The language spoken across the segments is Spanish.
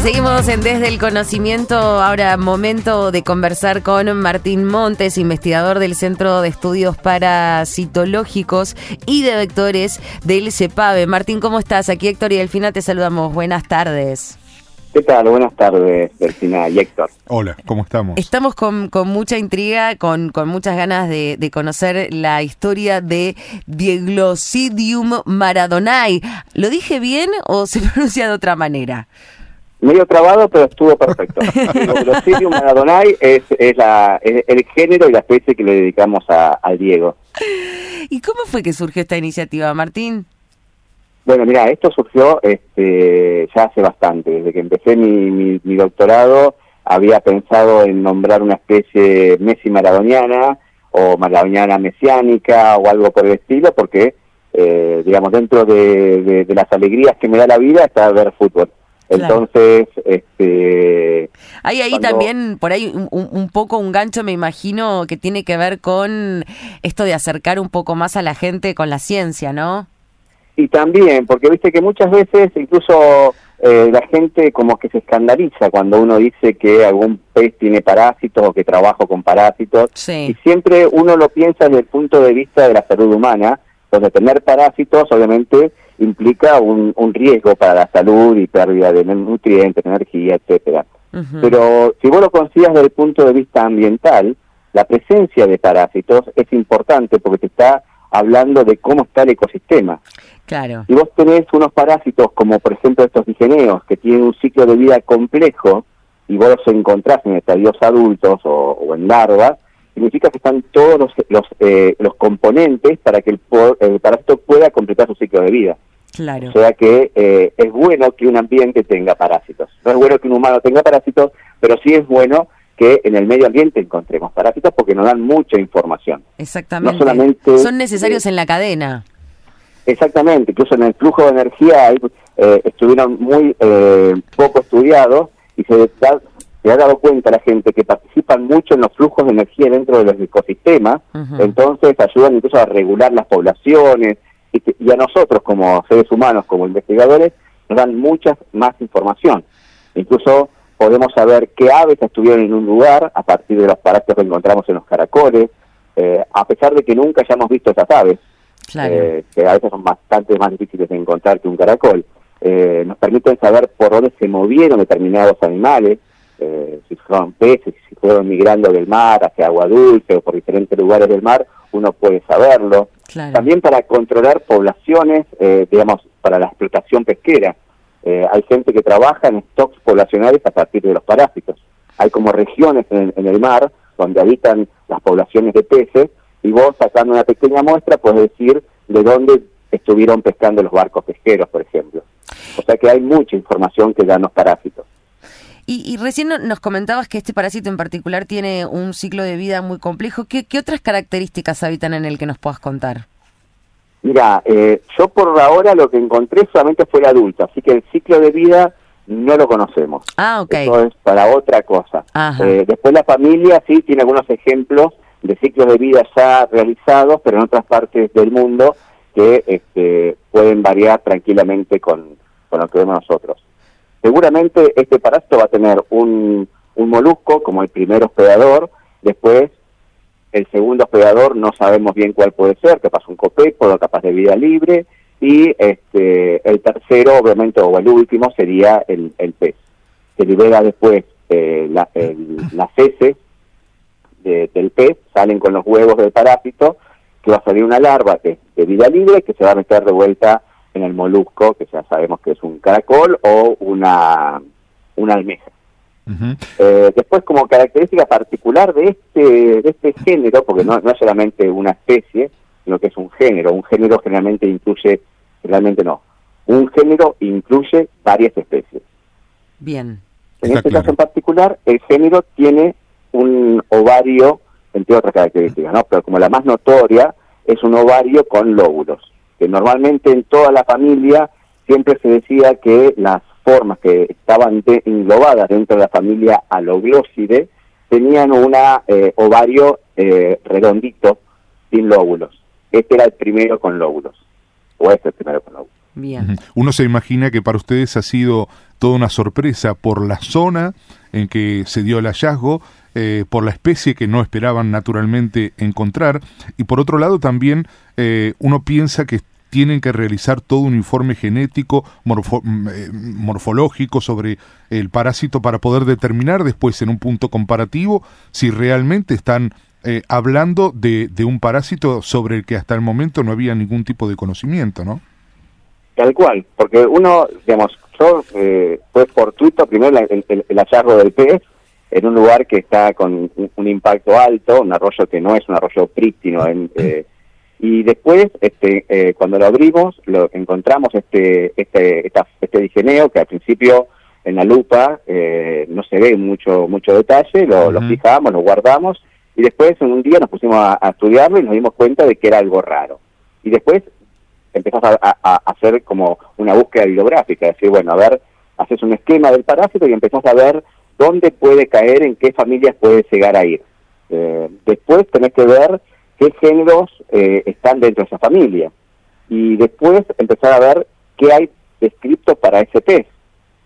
Y seguimos en Desde el Conocimiento, ahora momento de conversar con Martín Montes, investigador del Centro de Estudios Parasitológicos y de Vectores del CEPAVE. Martín, ¿cómo estás? Aquí Héctor y Delfina te saludamos. Buenas tardes. ¿Qué tal? Buenas tardes, Delfina y Héctor. Hola, ¿cómo estamos? Estamos con, con mucha intriga, con, con muchas ganas de, de, conocer la historia de Dieglossidium maradonai. ¿Lo dije bien o se pronuncia de otra manera? Medio trabado, pero estuvo perfecto. Dieglossidium maradonai es, es, la, es, el género y la especie que le dedicamos a, a Diego. ¿Y cómo fue que surgió esta iniciativa, Martín? Bueno, mira, esto surgió este, ya hace bastante. Desde que empecé mi, mi, mi, doctorado había pensado en nombrar una especie Messi maradoniana o maradoniana mesiánica o algo por el estilo, porque, eh, digamos, dentro de, de, de, las alegrías que me da la vida está ver fútbol. Entonces, claro. este... Hay ahí cuando... también, por ahí, un, un, poco un gancho, me imagino, que tiene que ver con esto de acercar un poco más a la gente con la ciencia, ¿no? Y también, porque viste que muchas veces incluso eh, la gente como que se escandaliza cuando uno dice que algún pez tiene parásitos o que trabajo con parásitos. Sí. Y siempre uno lo piensa desde el punto de vista de la salud humana, donde tener parásitos obviamente implica un, un riesgo para la salud y pérdida de nutrientes, energía, etcétera. Uh -huh. Pero si vos lo consideras desde el punto de vista ambiental, la presencia de parásitos es importante porque te está hablando de cómo está el ecosistema. Claro. Si vos tenés unos parásitos como por ejemplo estos digeneos que tienen un ciclo de vida complejo y vos los encontrás en estadios adultos o, o en larvas, significa que están todos los, los, eh, los componentes para que el, el, parásito pueda completar su ciclo de vida. Claro. O sea que eh, es bueno que un ambiente tenga parásitos. No es bueno que un humano tenga parásitos, pero sí es bueno que en el medio ambiente encontremos parásitos porque nos dan mucha información. Exactamente. No solamente, Son necesarios eh, en la cadena. Exactamente, incluso en el flujo de energía ahí, eh, estuvieron muy eh, poco estudiados y se, da, se ha dado cuenta la gente que participan mucho en los flujos de energía dentro de los ecosistemas, uh -huh. entonces ayudan incluso a regular las poblaciones y, y, a nosotros como seres humanos, como investigadores, nos dan mucha más información. Incluso podemos saber qué aves estuvieron en un lugar a partir de los parásitos que encontramos en los caracoles, eh, a pesar de que nunca hayamos visto esas aves. Claro. Eh, que a veces son bastante más difíciles de encontrar que un caracol, eh, nos permiten saber por dónde se movieron determinados animales, eh, si fueron peces, si fueron migrando del mar hacia agua dulce o por diferentes lugares del mar, uno puede saberlo. También para controlar poblaciones, eh, digamos, para la explotación pesquera. Eh, hay gente que trabaja en stocks poblacionales a partir de los parásitos. Hay como regiones en, en el mar donde habitan las poblaciones de peces y vos sacando una pequeña muestra puedes decir de dónde estuvieron pescando los barcos pesqueros, por ejemplo. O sea que hay mucha información que dan los parásitos. Y, y, recién nos comentabas que este parásito en particular tiene un ciclo de vida muy complejo. ¿Qué, qué otras características habitan en el que nos puedas contar? Mira, eh, yo por ahora lo que encontré solamente fue el adulto, así que el ciclo de vida no lo conocemos. Ah, ok. Eso es para otra cosa. Eh, después la familia sí tiene algunos ejemplos de ciclos de vida ya realizados, pero en otras partes del mundo que este, pueden variar tranquilamente con, con lo que vemos nosotros. Seguramente este parásito va a tener un, un molusco como el primer hospedador, después el segundo hospedador no sabemos bien cuál puede ser, capaz un copépodo, capaz de vida libre, y este el tercero, obviamente, o el último, sería el, el pez. Se libera después eh, la, el, las heces de, del pez, salen con los huevos del parásito, que va a salir una larva que de vida libre, que se va a meter de vuelta en el molusco, que ya sabemos que es un caracol o una, una almeja. Uh -huh. eh, después, como característica particular de este, de este género, porque no, no es solamente una especie, sino que es un género, un género generalmente incluye, generalmente no, un género incluye varias especies. Bien. En este claro. caso en particular, el género tiene un ovario, entre otras características, ¿no? Pero como la más notoria es un ovario con lóbulos, que normalmente en toda la familia siempre se decía que las formas que estaban de, englobadas dentro de la familia aloglóside tenían un eh, ovario eh, redondito sin lóbulos. Este era el primero con lóbulos, o este es el primero con lóbulos. Bien. Uno se imagina que para ustedes ha sido toda una sorpresa por la zona en que se dio el hallazgo, eh, por la especie que no esperaban naturalmente encontrar, y por otro lado también eh, uno piensa que tienen que realizar todo un informe genético, mm, eh, morfológico sobre el parásito para poder determinar después en un punto comparativo si realmente están eh, hablando de, de, un parásito sobre el que hasta el momento no había ningún tipo de conocimiento, ¿no? Tal cual, porque uno, digamos, yo eh, fue fortuito primero el, el, hallazgo del pez en un lugar que está con un, impacto alto, un arroyo que no es un arroyo prístino, en, eh, y después, este, eh, cuando lo abrimos, lo encontramos este, este, esta, este digeneo que al principio en la lupa eh, no se ve mucho, mucho detalle, lo, lo, fijamos, lo guardamos, y después en un día nos pusimos a, estudiarlo y nos dimos cuenta de que era algo raro. Y después empezamos a, hacer como una búsqueda bibliográfica, decir, bueno, a ver, haces un esquema del parásito y empezás a ver dónde puede caer, en qué familias puede llegar a ir. Eh, después tenés que ver qué géneros eh, están dentro de esa familia. Y después empezar a ver qué hay descrito para ese pez.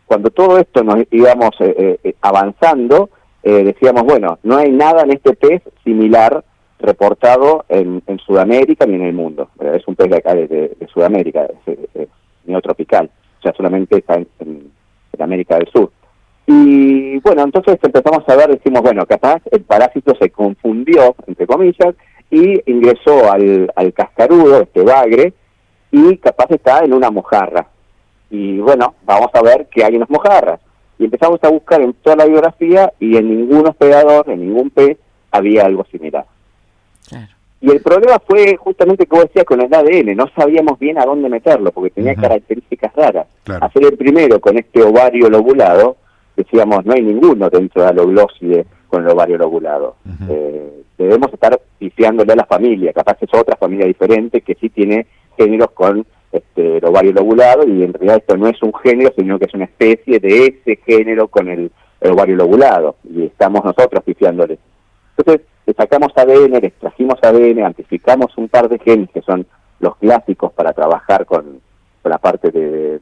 Cuando todo esto nos íbamos eh, eh, avanzando, decíamos, bueno, no hay nada en este pez similar reportado en, Sudamérica ni en el mundo. Es un pez de acá de, Sudamérica, es, neotropical, o sea, solamente está en, en, América del Sur. Bueno, entonces empezamos a ver, decimos, bueno, capaz el parásito se confundió, entre comillas, y ingresó al, al cascarudo, este bagre, y capaz está en una mojarra. Y bueno, vamos a ver qué hay en las mojarras. Y empezamos a buscar en toda la biografía y en ningún hospedador, en ningún pez, había algo similar. Y el problema fue justamente, como decía, con el ADN. No sabíamos bien a dónde meterlo, porque tenía características raras. Hacer el primero con este ovario lobulado, decíamos, no hay ninguno dentro de la loglóside con el ovario lobulado debemos estar pifiándole a la familia, capaz es otra familia diferente que sí tiene géneros con este, el ovario lobulado y en realidad esto no es un género, sino que es una especie de ese género con el, ovario lobulado y estamos nosotros pifiándole. Entonces, le sacamos ADN, le extrajimos ADN, amplificamos un par de genes que son los clásicos para trabajar con, la parte de,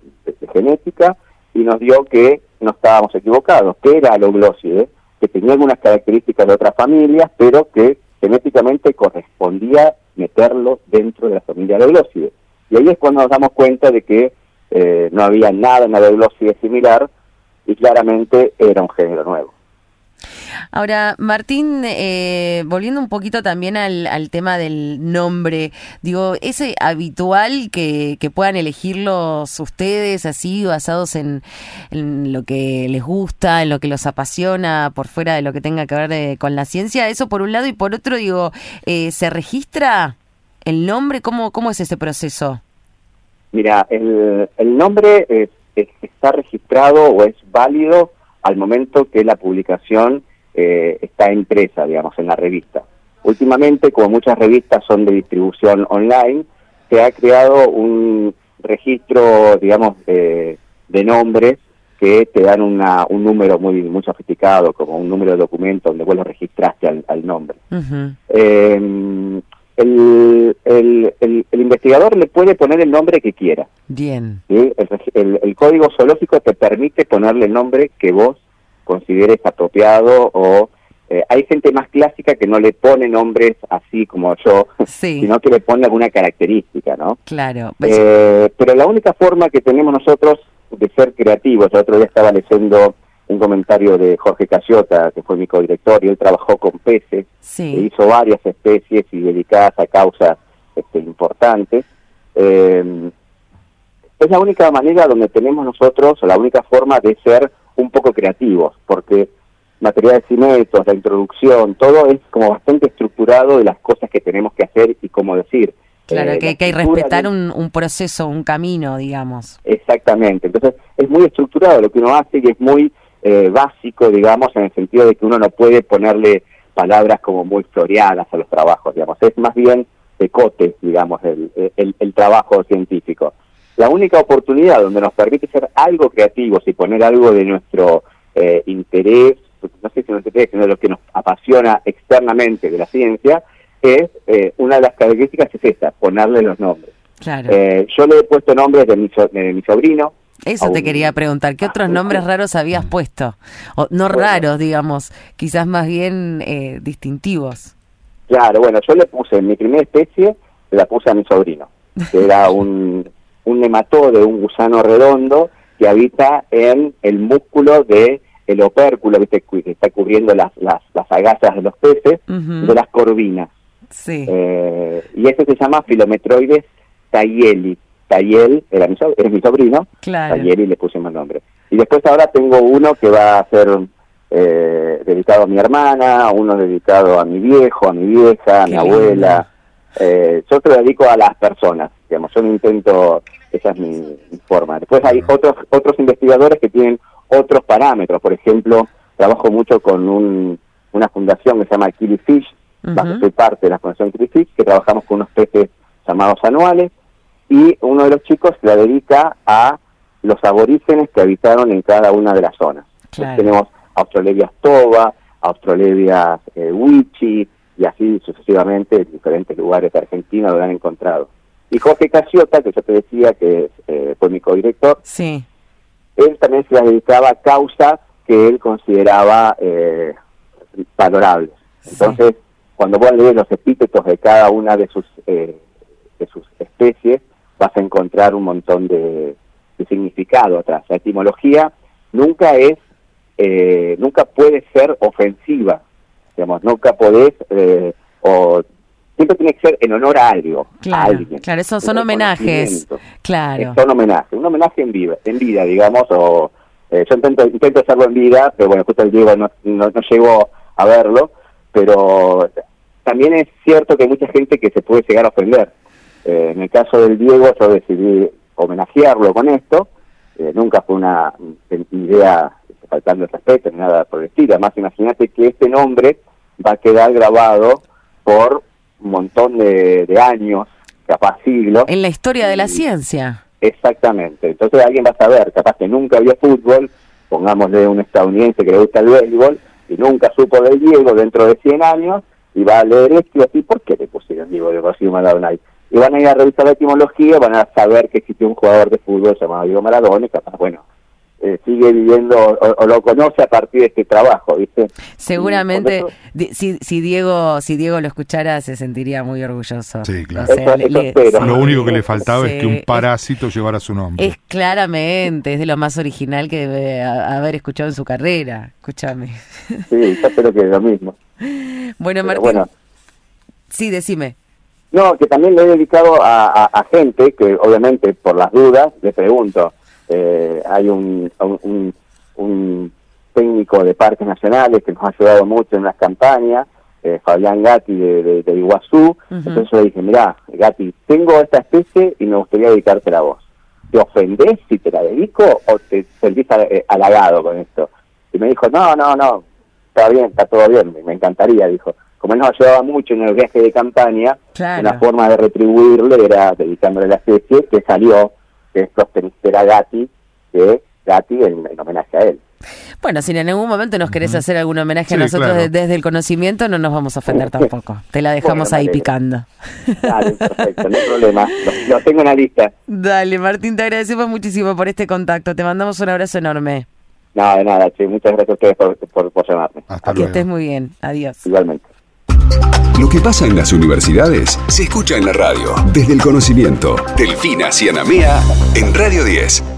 genética y nos dio que no estábamos equivocados, que era aloglóside, que tenía algunas características de otras familias, pero que genéticamente correspondía meterlo dentro de la familia de Glóside. Y ahí es cuando nos damos cuenta de que eh, no había nada en la Glóside similar y claramente era un género nuevo. Ahora, Martín, eh, volviendo un poquito también al, tema del nombre, digo, ¿es habitual que, puedan elegirlos ustedes así, basados en, lo que les gusta, en lo que los apasiona, por fuera de lo que tenga que ver con la ciencia? Eso por un lado, y por otro, digo, eh, ¿se registra el nombre? ¿Cómo, cómo es ese proceso? Mira, el, el nombre está registrado o es válido al momento que la publicación eh, está impresa, digamos, en la revista. Últimamente, como muchas revistas son de distribución online, se ha creado un registro, digamos, de, nombres que te dan una, un número muy, muy sofisticado, como un número de documento donde vos lo registraste al, nombre. El, el, investigador le puede poner el nombre que quiera. Bien. El, el, código zoológico te permite ponerle el nombre que vos consideres apropiado o eh, hay gente más clásica que no le pone nombres así como yo, sino que le pone alguna característica, ¿no? Claro. Eh, pero la única forma que tenemos nosotros de ser creativos, el otro día estaba leyendo un comentario de Jorge Cayota, que fue mi codirector, y él trabajó con peces, e hizo varias especies y dedicadas a causas este, importantes. Eh, es la única manera donde tenemos nosotros, la única forma de ser un poco creativos, porque materiales y métodos, la introducción, todo es como bastante estructurado de las cosas que tenemos que hacer y cómo decir. Claro, eh, que, hay que respetar un, proceso, un camino, digamos. Exactamente, entonces es muy estructurado lo que uno hace y es muy eh, básico, digamos, en el sentido de que uno no puede ponerle palabras como muy floreadas a los trabajos, digamos, es más bien decote, digamos, el, el trabajo científico la única oportunidad donde nos permite ser algo creativos y poner algo de nuestro eh, interés, no sé si nuestro interés, sino lo que nos apasiona externamente de la ciencia, es eh, una de las características es esta, ponerle los nombres. Claro. Eh, yo le he puesto nombres de mi, de mi sobrino. Eso te quería preguntar, ¿qué otros nombres raros habías puesto? O, no raros, digamos, quizás más bien eh, distintivos. Claro, bueno, yo le puse, mi primera especie, la puse a mi sobrino, que era un, un nematode, un gusano redondo, que habita en el músculo de el opérculo que está cubriendo las, las, las agallas de los peces, de las corvinas. Sí. Eh, y ese se llama Filometroides tayeli. Tayel era mi, es mi sobrino, claro. Tayeli le puse más nombre. Y después ahora tengo uno que va a ser eh, dedicado a mi hermana, uno dedicado a mi viejo, a mi vieja, a mi abuela. Eh, yo te lo dedico a las personas, digamos, yo no intento, esa es mi, forma. Después hay otros otros investigadores que tienen otros parámetros, por ejemplo, trabajo mucho con un, una fundación que se llama Killifish, uh soy parte de la fundación Killifish, que trabajamos con unos peces llamados anuales, y uno de los chicos la dedica a los aborígenes que habitaron en cada una de las zonas. tenemos Australevias toba, Australevias eh, wichi, y así sucesivamente en diferentes lugares de Argentina lo han encontrado. Y Jorge Casiota, que yo te decía que eh, fue mi codirector, sí. él también se dedicaba a causas que él consideraba eh, valorables. Entonces, cuando vos lees los epítetos de cada una de sus, eh, de sus especies, vas a encontrar un montón de, de significado atrás. La etimología nunca es, eh, nunca puede ser ofensiva, digamos, nunca podés, eh, o siempre tiene que ser en honor a algo, claro, a alguien. Claro, esos son homenajes, claro. Son homenajes, un homenaje en vida, en vida, digamos, o eh, yo intento, intento hacerlo en vida, pero bueno, justo el Diego no, no, no llegó a verlo, pero también es cierto que hay mucha gente que se puede llegar a ofender. Eh, en el caso del Diego yo decidí homenajearlo con esto, eh, nunca fue una idea faltando el respeto ni nada por el estilo. Además, imagínate que este nombre va a quedar grabado por un montón de, años, capaz siglos. En la historia de la ciencia. Exactamente. Entonces alguien va a saber, capaz que nunca vio fútbol, pongámosle un estadounidense que le gusta el béisbol, y nunca supo del Diego dentro de 100 años, y va a leer esto y así, ¿por qué le pusieron Diego de Rocío Maradona? Y van a ir a revisar la etimología, van a saber que existe un jugador de fútbol llamado Diego Maradona, y capaz, bueno, eh, sigue viviendo o, lo conoce a partir de este trabajo, ¿viste? Seguramente, si, si, Diego si Diego lo escuchara, se sentiría muy orgulloso. Sí, claro. lo único que le faltaba es que un parásito llevara su nombre. Es claramente, es de lo más original que debe haber escuchado en su carrera. Escúchame. Sí, yo espero que es lo mismo. Bueno, Martín. Sí, decime. No, que también le he dedicado a, a gente que, obviamente, por las dudas, le pregunto eh, hay un, un, técnico de parques nacionales que nos ha ayudado mucho en las campañas, eh, Fabián Gatti de, de, Iguazú. Entonces yo le dije, mira, Gatti, tengo esta especie y me gustaría dedicártela a vos. ¿Te ofendés si te la dedico o te sentís eh, halagado con esto? Y me dijo, no, no, no, está bien, está todo bien, me, encantaría, dijo. Como él nos ayudaba mucho en el viaje de campaña, una forma de retribuirle era dedicándole la especie que salió que es Prosperistera Gatti, que Gatti en, homenaje a él. Bueno, si en algún momento nos querés hacer algún homenaje a nosotros desde el conocimiento, no nos vamos a ofender tampoco. Te la dejamos ahí picando. Dale, perfecto, no hay problema. Lo, tengo en la lista. Dale, Martín, te agradecemos muchísimo por este contacto. Te mandamos un abrazo enorme. Nada, de nada, che. Muchas gracias a ustedes por, por, llamarme. Hasta que estés muy bien. Adiós. Igualmente. Lo que pasa en las universidades se escucha en la radio. Desde el conocimiento. Delfina Cianamea en Radio 10.